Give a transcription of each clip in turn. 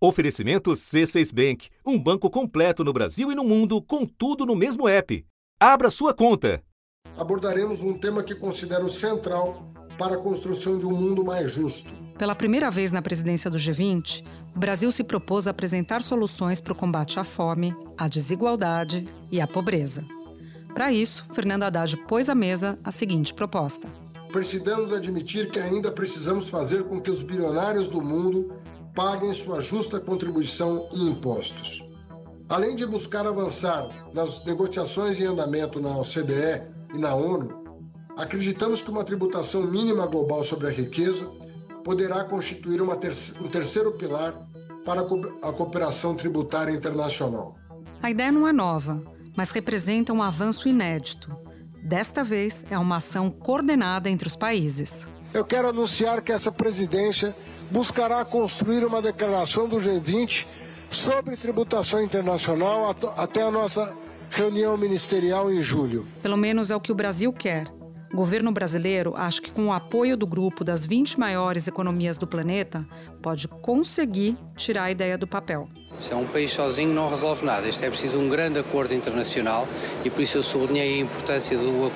Oferecimento C6 Bank, um banco completo no Brasil e no mundo, com tudo no mesmo app. Abra sua conta. Abordaremos um tema que considero central para a construção de um mundo mais justo. Pela primeira vez na presidência do G20, o Brasil se propôs a apresentar soluções para o combate à fome, à desigualdade e à pobreza. Para isso, Fernando Haddad pôs à mesa a seguinte proposta: Precisamos admitir que ainda precisamos fazer com que os bilionários do mundo paguem sua justa contribuição e impostos. Além de buscar avançar nas negociações em andamento na OCDE e na ONU, acreditamos que uma tributação mínima global sobre a riqueza poderá constituir ter um terceiro pilar para a cooperação tributária internacional. A ideia não é nova, mas representa um avanço inédito. Desta vez, é uma ação coordenada entre os países. Eu quero anunciar que essa presidência buscará construir uma declaração do G20 sobre tributação internacional até a nossa reunião ministerial em julho. Pelo menos é o que o Brasil quer. O governo brasileiro acha que, com o apoio do grupo das 20 maiores economias do planeta, pode conseguir tirar a ideia do papel. Se é um país sozinho não resolve nada. Isto é preciso um grande acordo internacional e por isso eu sublinhei a importância do,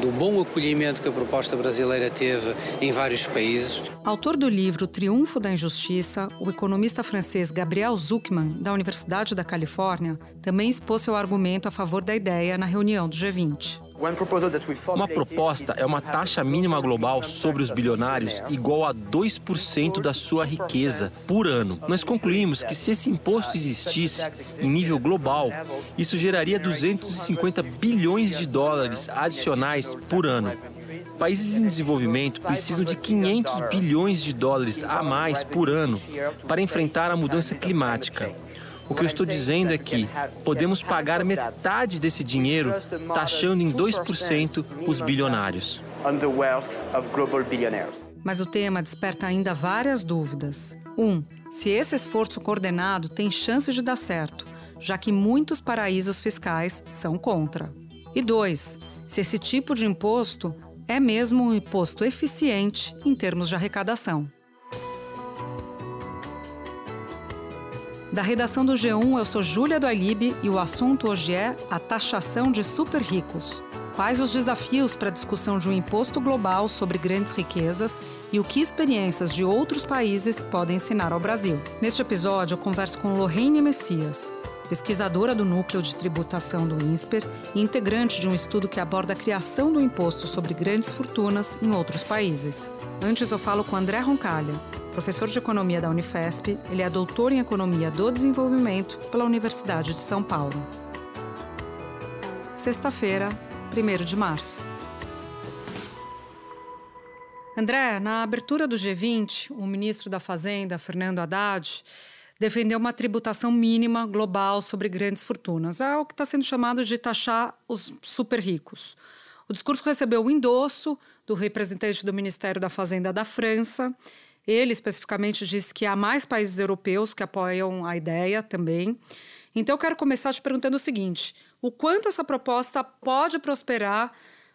do bom acolhimento que a proposta brasileira teve em vários países. Autor do livro Triunfo da Injustiça, o economista francês Gabriel Zuckman, da Universidade da Califórnia, também expôs seu argumento a favor da ideia na reunião do G20. Uma proposta é uma taxa mínima global sobre os bilionários igual a 2% da sua riqueza por ano. Nós concluímos que se esse imposto existisse em nível global, isso geraria 250 bilhões de dólares adicionais por ano. Países em desenvolvimento precisam de 500 bilhões de dólares a mais por ano para enfrentar a mudança climática. O que eu estou dizendo é que podemos pagar metade desse dinheiro taxando em 2% os bilionários. Mas o tema desperta ainda várias dúvidas. Um, se esse esforço coordenado tem chances de dar certo, já que muitos paraísos fiscais são contra. E dois, se esse tipo de imposto é mesmo um imposto eficiente em termos de arrecadação. Da redação do G1, eu sou Júlia do Alibe e o assunto hoje é a taxação de super ricos. Quais os desafios para a discussão de um imposto global sobre grandes riquezas e o que experiências de outros países podem ensinar ao Brasil? Neste episódio, eu converso com Lorraine Messias, pesquisadora do Núcleo de Tributação do INSPER e integrante de um estudo que aborda a criação do imposto sobre grandes fortunas em outros países. Antes, eu falo com André Roncalha, Professor de Economia da Unifesp, ele é doutor em Economia do Desenvolvimento pela Universidade de São Paulo. Sexta-feira, 1 de março. André, na abertura do G20, o ministro da Fazenda, Fernando Haddad, defendeu uma tributação mínima global sobre grandes fortunas. É o que está sendo chamado de taxar os super ricos. O discurso recebeu o endosso do representante do Ministério da Fazenda da França ele especificamente disse que há mais países europeus que apoiam a ideia também. Então, eu quero começar te perguntando o seguinte: o quanto essa proposta pode prosperar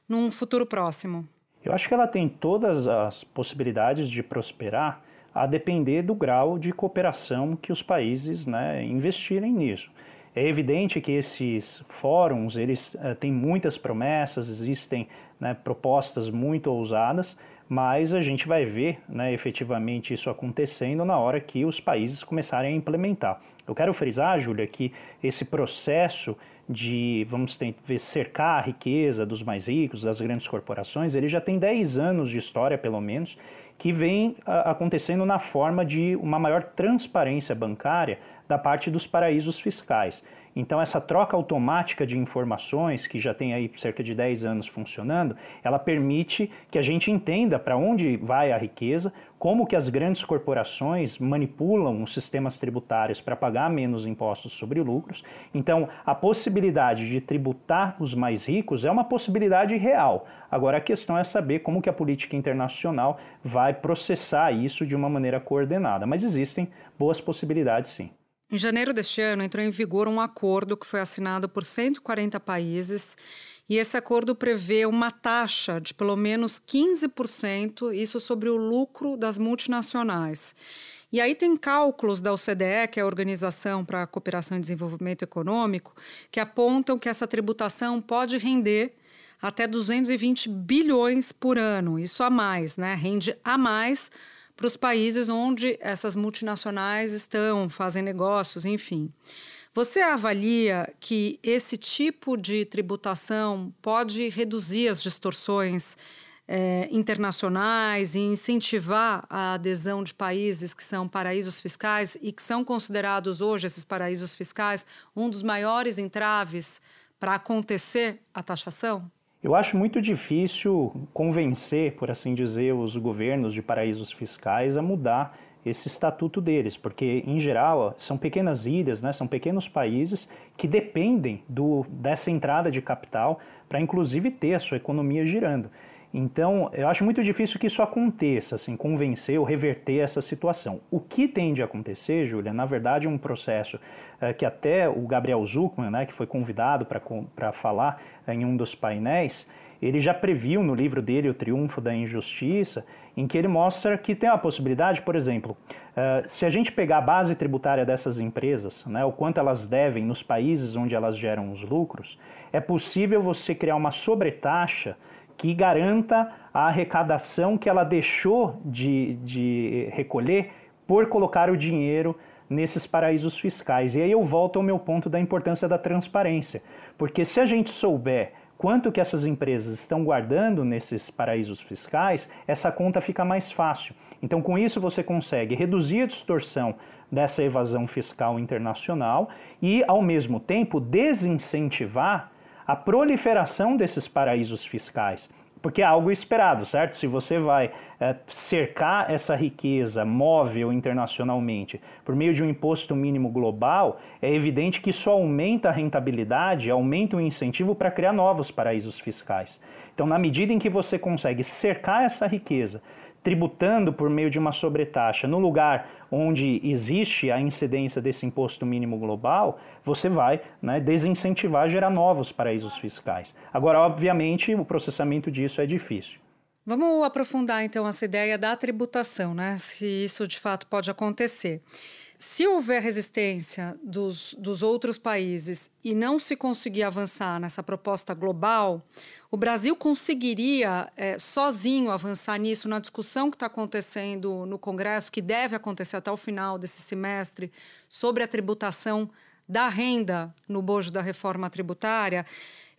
num futuro próximo? Eu acho que ela tem todas as possibilidades de prosperar a depender do grau de cooperação que os países né, investirem nisso. É evidente que esses fóruns eles uh, têm muitas promessas, existem né, propostas muito ousadas, mas a gente vai ver né, efetivamente isso acontecendo na hora que os países começarem a implementar. Eu quero frisar, Júlia, que esse processo de, vamos ver, cercar a riqueza dos mais ricos, das grandes corporações, ele já tem 10 anos de história, pelo menos, que vem acontecendo na forma de uma maior transparência bancária da parte dos paraísos fiscais. Então, essa troca automática de informações, que já tem aí cerca de 10 anos funcionando, ela permite que a gente entenda para onde vai a riqueza, como que as grandes corporações manipulam os sistemas tributários para pagar menos impostos sobre lucros. Então, a possibilidade de tributar os mais ricos é uma possibilidade real. Agora, a questão é saber como que a política internacional vai processar isso de uma maneira coordenada. Mas existem boas possibilidades, sim. Em janeiro deste ano, entrou em vigor um acordo que foi assinado por 140 países. E esse acordo prevê uma taxa de pelo menos 15%, isso sobre o lucro das multinacionais. E aí tem cálculos da OCDE, que é a Organização para a Cooperação e Desenvolvimento Econômico, que apontam que essa tributação pode render até 220 bilhões por ano. Isso a mais, né? Rende a mais para os países onde essas multinacionais estão, fazem negócios, enfim. Você avalia que esse tipo de tributação pode reduzir as distorções é, internacionais e incentivar a adesão de países que são paraísos fiscais e que são considerados hoje, esses paraísos fiscais, um dos maiores entraves para acontecer a taxação? Eu acho muito difícil convencer, por assim dizer, os governos de paraísos fiscais a mudar esse estatuto deles, porque em geral são pequenas ilhas, né, são pequenos países que dependem do, dessa entrada de capital para inclusive ter a sua economia girando. Então, eu acho muito difícil que isso aconteça, assim, convencer ou reverter essa situação. O que tende a acontecer, Júlia, na verdade é um processo é, que até o Gabriel Zuckman, né, que foi convidado para falar em um dos painéis, ele já previu no livro dele O Triunfo da Injustiça, em que ele mostra que tem a possibilidade, por exemplo, uh, se a gente pegar a base tributária dessas empresas, né, o quanto elas devem nos países onde elas geram os lucros, é possível você criar uma sobretaxa que garanta a arrecadação que ela deixou de, de recolher por colocar o dinheiro nesses paraísos fiscais. E aí eu volto ao meu ponto da importância da transparência, porque se a gente souber quanto que essas empresas estão guardando nesses paraísos fiscais, essa conta fica mais fácil. Então, com isso, você consegue reduzir a distorção dessa evasão fiscal internacional e, ao mesmo tempo, desincentivar a proliferação desses paraísos fiscais. Porque é algo esperado, certo? Se você vai é, cercar essa riqueza móvel internacionalmente por meio de um imposto mínimo global, é evidente que isso aumenta a rentabilidade, aumenta o incentivo para criar novos paraísos fiscais. Então, na medida em que você consegue cercar essa riqueza tributando por meio de uma sobretaxa no lugar onde existe a incidência desse imposto mínimo global, você vai né, desincentivar gerar novos paraísos fiscais. Agora, obviamente, o processamento disso é difícil. Vamos aprofundar então essa ideia da tributação, né? Se isso de fato pode acontecer. Se houver resistência dos, dos outros países e não se conseguir avançar nessa proposta global, o Brasil conseguiria é, sozinho avançar nisso na discussão que está acontecendo no Congresso, que deve acontecer até o final desse semestre, sobre a tributação da renda no bojo da reforma tributária?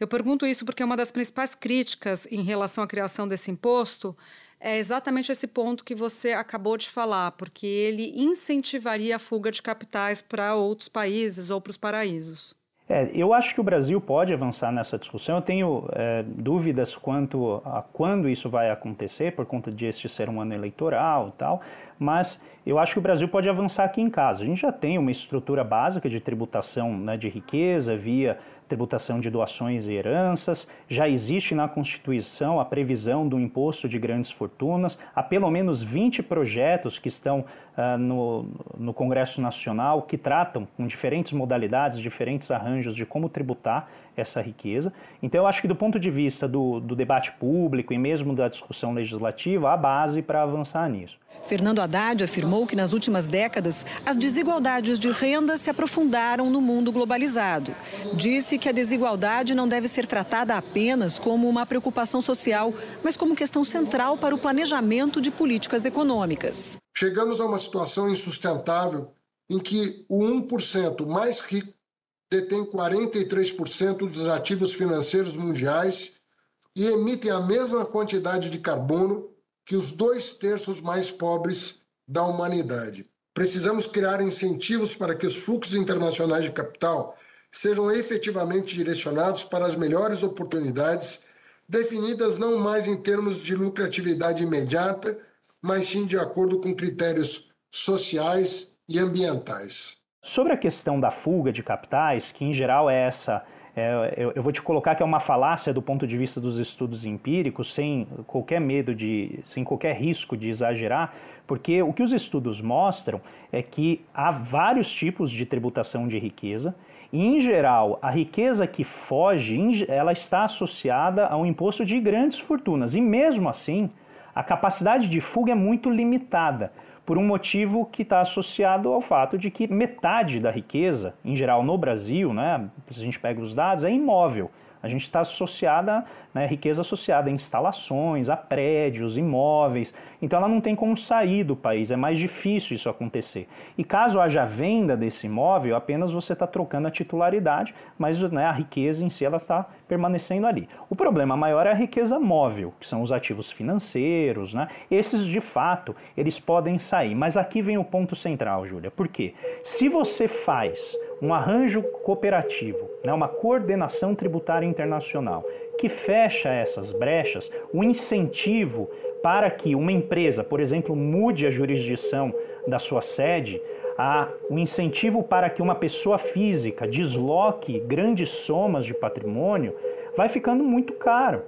Eu pergunto isso porque uma das principais críticas em relação à criação desse imposto é exatamente esse ponto que você acabou de falar, porque ele incentivaria a fuga de capitais para outros países ou para os paraísos. É, eu acho que o Brasil pode avançar nessa discussão. Eu tenho é, dúvidas quanto a quando isso vai acontecer, por conta de este ser um ano eleitoral e tal, mas eu acho que o Brasil pode avançar aqui em casa. A gente já tem uma estrutura básica de tributação né, de riqueza via tributação de doações e heranças, já existe na Constituição a previsão do imposto de grandes fortunas, há pelo menos 20 projetos que estão no, no Congresso Nacional que tratam com diferentes modalidades, diferentes arranjos de como tributar essa riqueza. Então, eu acho que do ponto de vista do, do debate público e mesmo da discussão legislativa, há base para avançar nisso. Fernando Haddad afirmou que nas últimas décadas as desigualdades de renda se aprofundaram no mundo globalizado. Disse que a desigualdade não deve ser tratada apenas como uma preocupação social, mas como questão central para o planejamento de políticas econômicas. Chegamos a uma situação insustentável em que o 1% mais rico detém 43% dos ativos financeiros mundiais e emitem a mesma quantidade de carbono que os dois terços mais pobres da humanidade. Precisamos criar incentivos para que os fluxos internacionais de capital sejam efetivamente direcionados para as melhores oportunidades, definidas não mais em termos de lucratividade imediata, mas sim de acordo com critérios sociais e ambientais. Sobre a questão da fuga de capitais, que em geral é essa, é, eu, eu, vou te colocar que é uma falácia do ponto de vista dos estudos empíricos, sem qualquer medo de, sem qualquer risco de exagerar, porque o que os estudos mostram é que há vários tipos de tributação de riqueza, e, em geral, a riqueza que foge, ela está associada ao imposto de grandes fortunas. E mesmo assim, a capacidade de fuga é muito limitada por um motivo que está associado ao fato de que metade da riqueza, em geral no Brasil, né, se a gente pega os dados, é imóvel. A gente está associada, né, riqueza associada a instalações, a prédios, imóveis. Então ela não tem como sair do país, é mais difícil isso acontecer. E caso haja venda desse imóvel, apenas você está trocando a titularidade, mas né, a riqueza em si ela está permanecendo ali. O problema maior é a riqueza móvel, que são os ativos financeiros, né? Esses de fato, eles podem sair. Mas aqui vem o ponto central, Júlia. Por quê? Se você faz um arranjo cooperativo, né, uma coordenação tributária internacional que fecha essas brechas, o incentivo para que uma empresa, por exemplo, mude a jurisdição da sua sede, um incentivo para que uma pessoa física desloque grandes somas de patrimônio, vai ficando muito caro.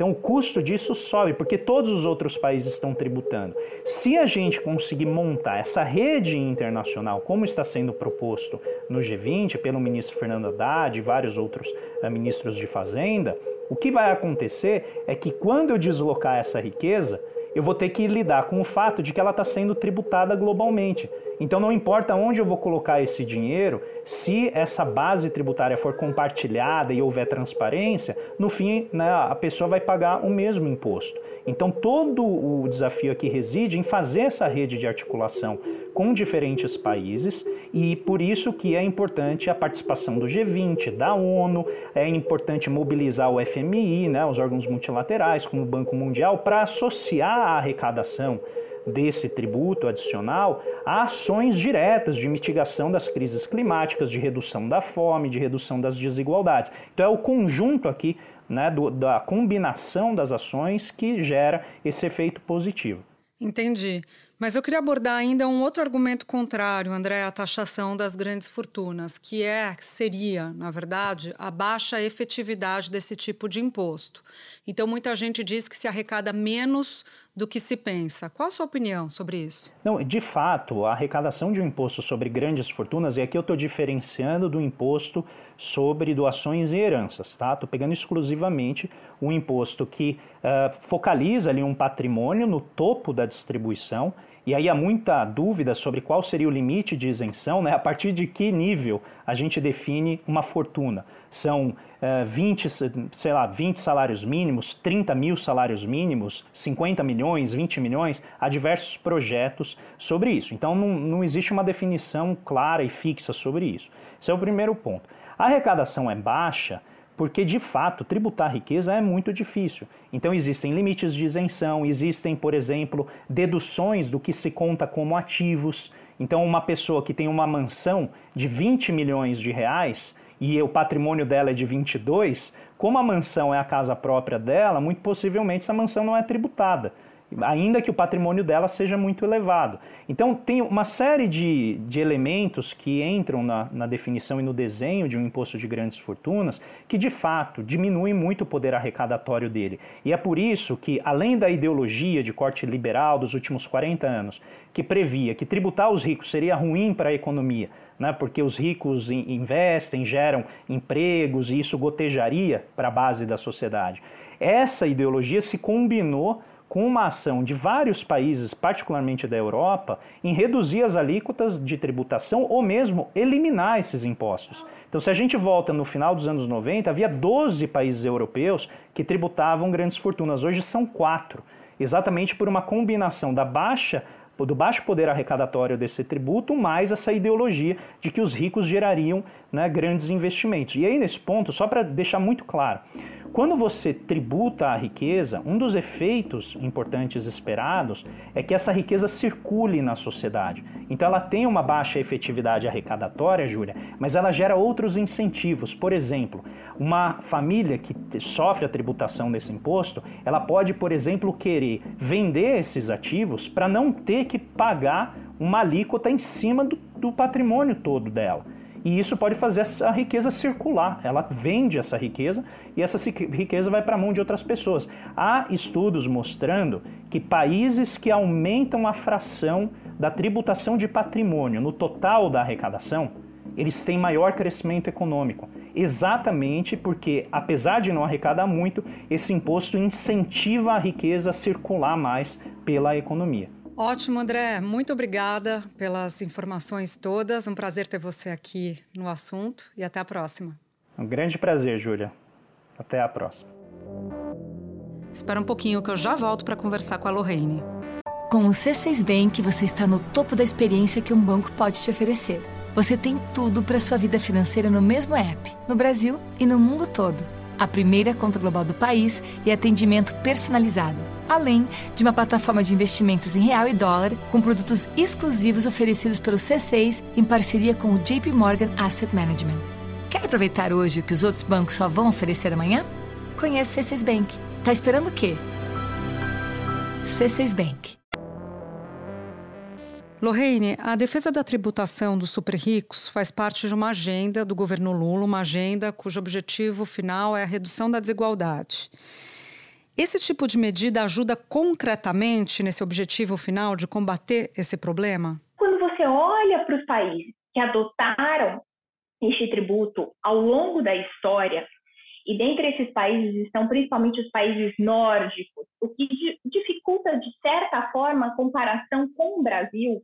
Então o custo disso sobe, porque todos os outros países estão tributando. Se a gente conseguir montar essa rede internacional, como está sendo proposto no G20 pelo ministro Fernando Haddad e vários outros uh, ministros de Fazenda, o que vai acontecer é que quando eu deslocar essa riqueza, eu vou ter que lidar com o fato de que ela está sendo tributada globalmente. Então não importa onde eu vou colocar esse dinheiro, se essa base tributária for compartilhada e houver transparência, no fim né, a pessoa vai pagar o mesmo imposto. Então todo o desafio aqui reside em fazer essa rede de articulação com diferentes países e por isso que é importante a participação do G20, da ONU, é importante mobilizar o FMI, né, os órgãos multilaterais, como o Banco Mundial, para associar a arrecadação desse tributo adicional a ações diretas de mitigação das crises climáticas, de redução da fome, de redução das desigualdades. Então é o conjunto aqui né, do, da combinação das ações que gera esse efeito positivo. Entendi. Mas eu queria abordar ainda um outro argumento contrário, André, à taxação das grandes fortunas, que é seria, na verdade, a baixa efetividade desse tipo de imposto. Então, muita gente diz que se arrecada menos do que se pensa. Qual a sua opinião sobre isso? Não, de fato, a arrecadação de um imposto sobre grandes fortunas, e aqui eu estou diferenciando do imposto sobre doações e heranças, tá? Estou pegando exclusivamente um imposto que uh, focaliza ali um patrimônio no topo da distribuição e aí há muita dúvida sobre qual seria o limite de isenção, né? a partir de que nível a gente define uma fortuna. São uh, 20, sei lá, 20 salários mínimos, 30 mil salários mínimos, 50 milhões, 20 milhões, há diversos projetos sobre isso. Então não, não existe uma definição clara e fixa sobre isso. Esse é o primeiro ponto. A arrecadação é baixa porque de fato tributar riqueza é muito difícil. Então existem limites de isenção, existem, por exemplo, deduções do que se conta como ativos. Então uma pessoa que tem uma mansão de 20 milhões de reais e o patrimônio dela é de 22, como a mansão é a casa própria dela, muito possivelmente essa mansão não é tributada ainda que o patrimônio dela seja muito elevado. Então, tem uma série de, de elementos que entram na, na, definição e no desenho de um imposto de grandes fortunas que, de fato, diminuem muito o poder arrecadatório dele. E é por isso que, além da ideologia de corte liberal dos últimos 40 anos, que previa que tributar os ricos seria ruim para a economia, né, porque os ricos investem, geram empregos e isso gotejaria para a base da sociedade. Essa ideologia se combinou com uma ação de vários países, particularmente da Europa, em reduzir as alíquotas de tributação ou mesmo eliminar esses impostos. Então, se a gente volta no final dos anos 90, havia 12 países europeus que tributavam grandes fortunas, hoje são quatro, exatamente por uma combinação da baixa do baixo poder arrecadatório desse tributo, mais essa ideologia de que os ricos gerariam né, grandes investimentos. E aí, nesse ponto, só para deixar muito claro, quando você tributa a riqueza, um dos efeitos importantes esperados é que essa riqueza circule na sociedade. Então ela tem uma baixa efetividade arrecadatória, Júlia, mas ela gera outros incentivos. Por exemplo, uma família que sofre a tributação desse imposto, ela pode, por exemplo, querer vender esses ativos para não ter que pagar uma alíquota em cima do, do patrimônio todo dela. E isso pode fazer essa riqueza circular. Ela vende essa riqueza e essa riqueza vai para a mão de outras pessoas. Há estudos mostrando que países que aumentam a fração da tributação de patrimônio no total da arrecadação, eles têm maior crescimento econômico. Exatamente porque, apesar de não arrecadar muito, esse imposto incentiva a riqueza a circular mais pela economia. Ótimo, André. Muito obrigada pelas informações todas. Um prazer ter você aqui no assunto e até a próxima. Um grande prazer, Júlia. Até a próxima. Espera um pouquinho que eu já volto para conversar com a Lorraine. Com o C6 Bank, você está no topo da experiência que um banco pode te oferecer. Você tem tudo para sua vida financeira no mesmo app, no Brasil e no mundo todo. A primeira conta global do país e atendimento personalizado além de uma plataforma de investimentos em real e dólar com produtos exclusivos oferecidos pelo C6 em parceria com o JP Morgan Asset Management. Quer aproveitar hoje o que os outros bancos só vão oferecer amanhã? Conheça o C6 Bank. Tá esperando o quê? C6 Bank. Lorraine, a defesa da tributação dos super ricos faz parte de uma agenda do governo Lula, uma agenda cujo objetivo final é a redução da desigualdade. Esse tipo de medida ajuda concretamente nesse objetivo final de combater esse problema? Quando você olha para os países que adotaram este tributo ao longo da história, e dentre esses países estão principalmente os países nórdicos, o que dificulta, de certa forma, a comparação com o Brasil,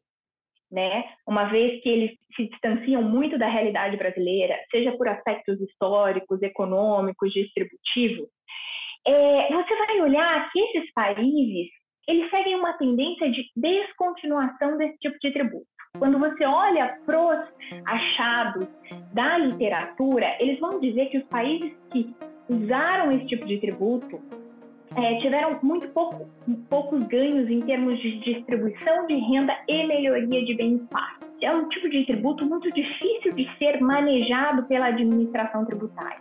né? uma vez que eles se distanciam muito da realidade brasileira, seja por aspectos históricos, econômicos, distributivos, é, você vai olhar que esses países eles seguem uma tendência de descontinuação desse tipo de tributo. Quando você olha para os achados da literatura, eles vão dizer que os países que usaram esse tipo de tributo é, tiveram muito pouco, poucos ganhos em termos de distribuição de renda e melhoria de bem-estar. É um tipo de tributo muito difícil de ser manejado pela administração tributária,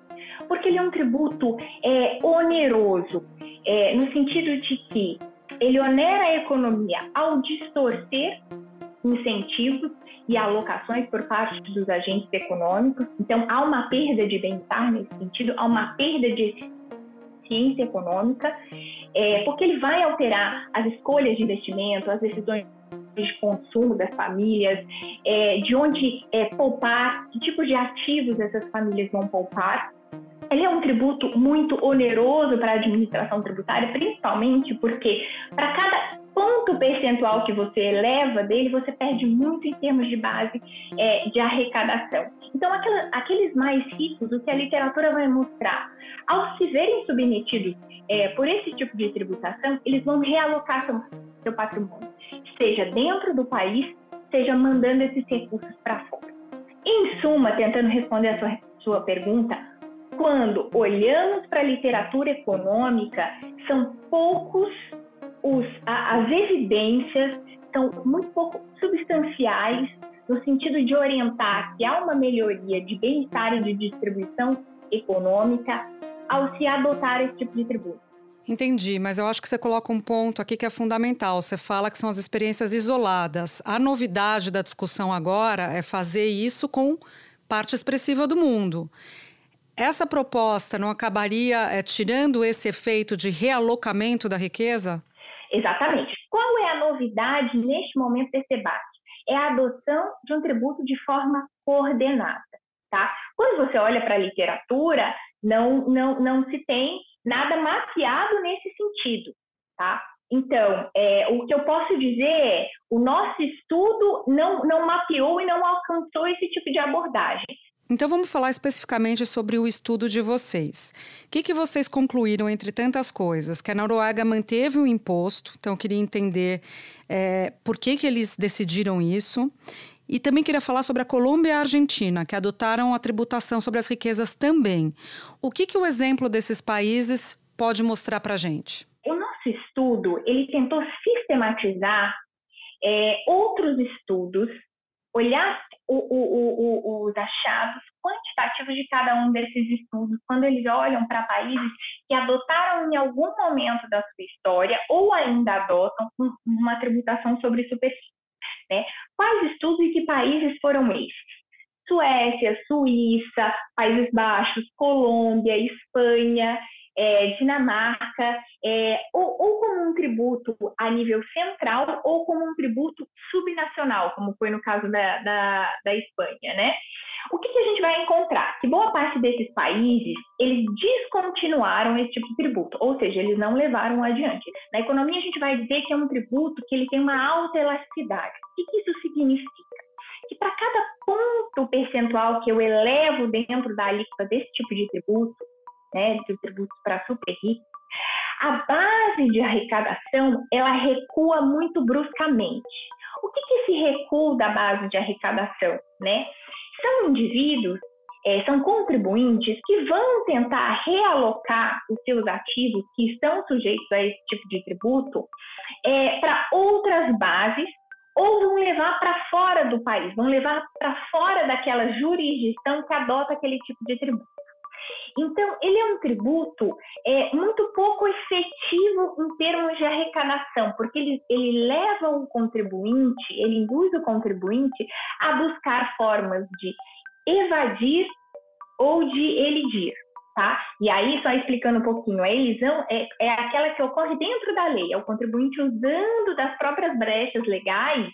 porque ele é um tributo é, oneroso, é, no sentido de que ele onera a economia ao distorcer incentivos e alocações por parte dos agentes econômicos. Então, há uma perda de bem-estar nesse sentido, há uma perda de ciência econômica, é, porque ele vai alterar as escolhas de investimento, as decisões de consumo das famílias, é, de onde é, poupar, que tipo de ativos essas famílias vão poupar. Ele é um tributo muito oneroso para a administração tributária, principalmente porque para cada ponto percentual que você eleva dele, você perde muito em termos de base é, de arrecadação. Então, aquela, aqueles mais ricos, o que a literatura vai mostrar, ao se verem submetidos é, por esse tipo de tributação, eles vão realocar seu, seu patrimônio, seja dentro do país, seja mandando esses recursos para fora. Em suma, tentando responder a sua, sua pergunta, quando olhamos para a literatura econômica, são poucos os, a, as evidências são muito pouco substanciais no sentido de orientar que há uma melhoria de bem-estar e de distribuição econômica ao se adotar esse tipo de tributo. Entendi, mas eu acho que você coloca um ponto aqui que é fundamental. Você fala que são as experiências isoladas. A novidade da discussão agora é fazer isso com parte expressiva do mundo. Essa proposta não acabaria é, tirando esse efeito de realocamento da riqueza? Exatamente. Qual é a novidade neste momento desse debate? É a adoção de um tributo de forma coordenada. Tá? Quando você olha para a literatura, não, não, não se tem nada mapeado nesse sentido. Tá? Então, é, o que eu posso dizer é o nosso estudo não, não mapeou e não alcançou esse tipo de abordagem. Então vamos falar especificamente sobre o estudo de vocês. O que, que vocês concluíram entre tantas coisas? Que a Noruega manteve o imposto, então eu queria entender é, por que, que eles decidiram isso. E também queria falar sobre a Colômbia e a Argentina, que adotaram a tributação sobre as riquezas também. O que, que o exemplo desses países pode mostrar para a gente? O nosso estudo ele tentou sistematizar é, outros estudos, olhar o, o, o, os achados quantitativos de cada um desses estudos, quando eles olham para países que adotaram em algum momento da sua história ou ainda adotam uma tributação sobre superfície. Né? Quais estudos e que países foram esses? Suécia, Suíça, Países Baixos, Colômbia, Espanha, é, Dinamarca, é, ou, ou, como um tributo a nível central ou como um tributo subnacional, como foi no caso da, da, da Espanha, né? O que, que, a gente vai encontrar? Que boa parte desses países, eles descontinuaram esse tipo de tributo, ou seja, eles não levaram adiante. Na economia, a gente vai dizer que é um tributo que ele tem uma alta elasticidade. O que, que isso significa? Que para cada ponto percentual que eu elevo dentro da alíquota desse tipo de tributo, né, de tributos para super ricos, a base de arrecadação ela recua muito bruscamente. O que, que recuo da base de arrecadação, né? São indivíduos, é, são contribuintes que vão tentar realocar os seus ativos que estão sujeitos a esse tipo de tributo é, para outras bases ou vão levar para fora do país, vão levar para fora daquela jurisdição que adota aquele tipo de tributo. Então, ele é um tributo é, muito pouco efetivo em termos de arrecadação, porque ele, ele leva o contribuinte, ele induz o contribuinte a buscar formas de evadir ou de elidir. Tá? E aí, só explicando um pouquinho, a elisão é, é aquela que ocorre dentro da lei, é o contribuinte usando das próprias brechas legais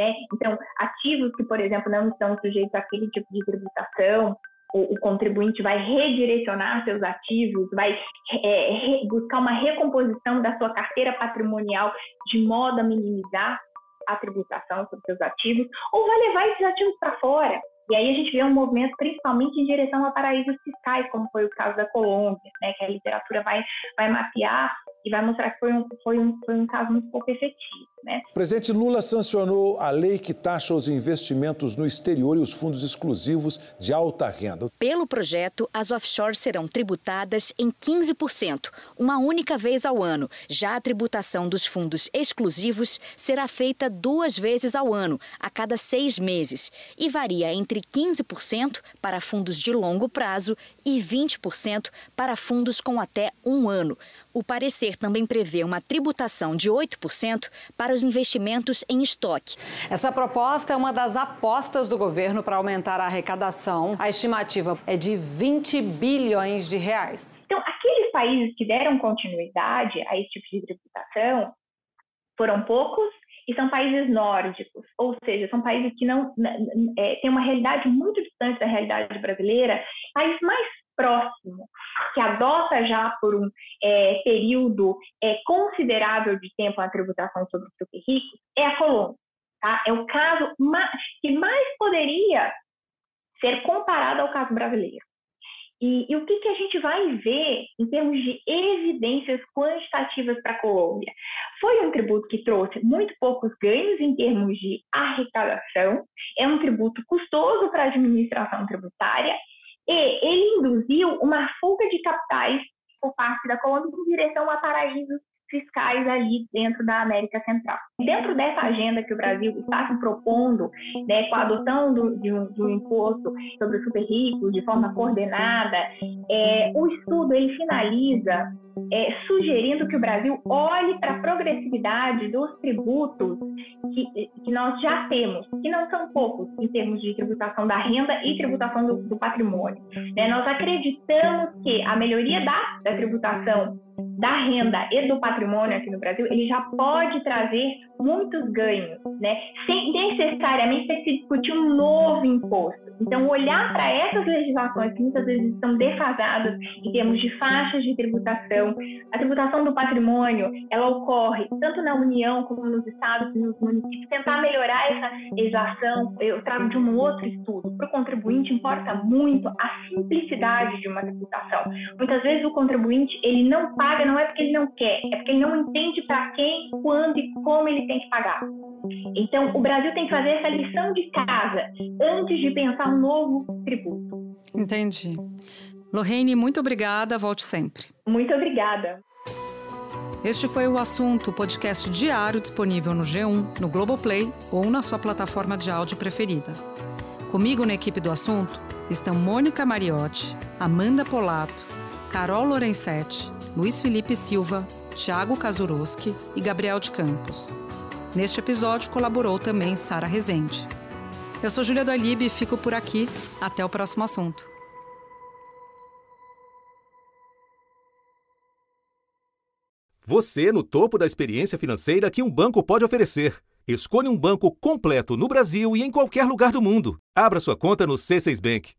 né? Então, ativos que, por exemplo, não estão sujeitos àquele tipo de tributação, o, contribuinte vai redirecionar seus ativos, vai é, re, buscar uma recomposição da sua carteira patrimonial de modo a minimizar a tributação sobre seus ativos, ou vai levar esses ativos para fora. E aí a gente vê um movimento principalmente em direção a paraísos fiscais, como foi o caso da Colômbia, né, que a literatura vai, vai mapear e vai mostrar que foi um, foi um, foi um caso muito pouco efetivo. Né? O presidente Lula sancionou a lei que taxa os investimentos no exterior e os fundos exclusivos de alta renda. Pelo projeto, as offshores serão tributadas em 15%, uma única vez ao ano. Já a tributação dos fundos exclusivos será feita duas vezes ao ano, a cada seis meses, e varia entre 15% para fundos de longo prazo e 20% para fundos com até um ano. O parecer também prevê uma tributação de 8% para os investimentos em estoque. Essa proposta é uma das apostas do governo para aumentar a arrecadação. A estimativa é de 20 bilhões de reais. Então, aqueles países que deram continuidade a esse tipo de tributação foram poucos e são países nórdicos, ou seja, são países que não é, têm uma realidade muito distante da realidade brasileira, países mais próximo, que adota já por um é, período é, considerável de tempo a tributação sobre os super ricos, é a Colômbia. Tá? É o caso mais, que mais poderia ser comparado ao caso brasileiro. E, e, o que, que a gente vai ver em termos de evidências quantitativas para a Colômbia? Foi um tributo que trouxe muito poucos ganhos em termos de arrecadação, é um tributo custoso para a administração tributária e ele induziu uma fuga de capitais por parte da Colômbia em direção a paraísos fiscais ali dentro da América Central. Dentro dessa agenda que o Brasil está se propondo, né, com a adoção do, de, um, de, um, imposto sobre o super rico de forma coordenada, é, o estudo ele finaliza é, sugerindo que o Brasil olhe para a progressividade dos tributos que, que, nós já temos, que não são poucos em termos de tributação da renda e tributação do, do patrimônio. Né? Nós acreditamos que a melhoria da, da tributação da renda e do patrimônio aqui no Brasil, ele já pode trazer muitos ganhos, né? Sem necessariamente ter que discutir um novo imposto. Então, olhar para essas legislações que muitas vezes estão defasadas em termos de faixas de tributação, a tributação do patrimônio, ela ocorre tanto na União como nos estados e nos municípios. Tentar melhorar essa legislação, eu trago de um outro estudo. Para o contribuinte importa muito a simplicidade de uma tributação. Muitas vezes o contribuinte ele não paga não é porque ele não quer, é porque ele não entende para quem, quando e como ele tem que pagar. Então, o Brasil tem que fazer essa lição de casa antes de pensar um novo tributo. Entendi. Lorraine, muito obrigada. Volte sempre. Muito obrigada. Este foi o assunto, podcast diário disponível no G1, no Globoplay ou na sua plataforma de áudio preferida. Comigo na equipe do assunto estão Mônica Mariotti, Amanda Polato, Carol Lorenzetti, Luiz Felipe Silva, Thiago Kazuroski e Gabriel de Campos. Neste episódio colaborou também Sara Rezende. Eu sou Júlia do Alibe e fico por aqui. Até o próximo assunto. Você no topo da experiência financeira que um banco pode oferecer. Escolha um banco completo no Brasil e em qualquer lugar do mundo. Abra sua conta no C6 Bank.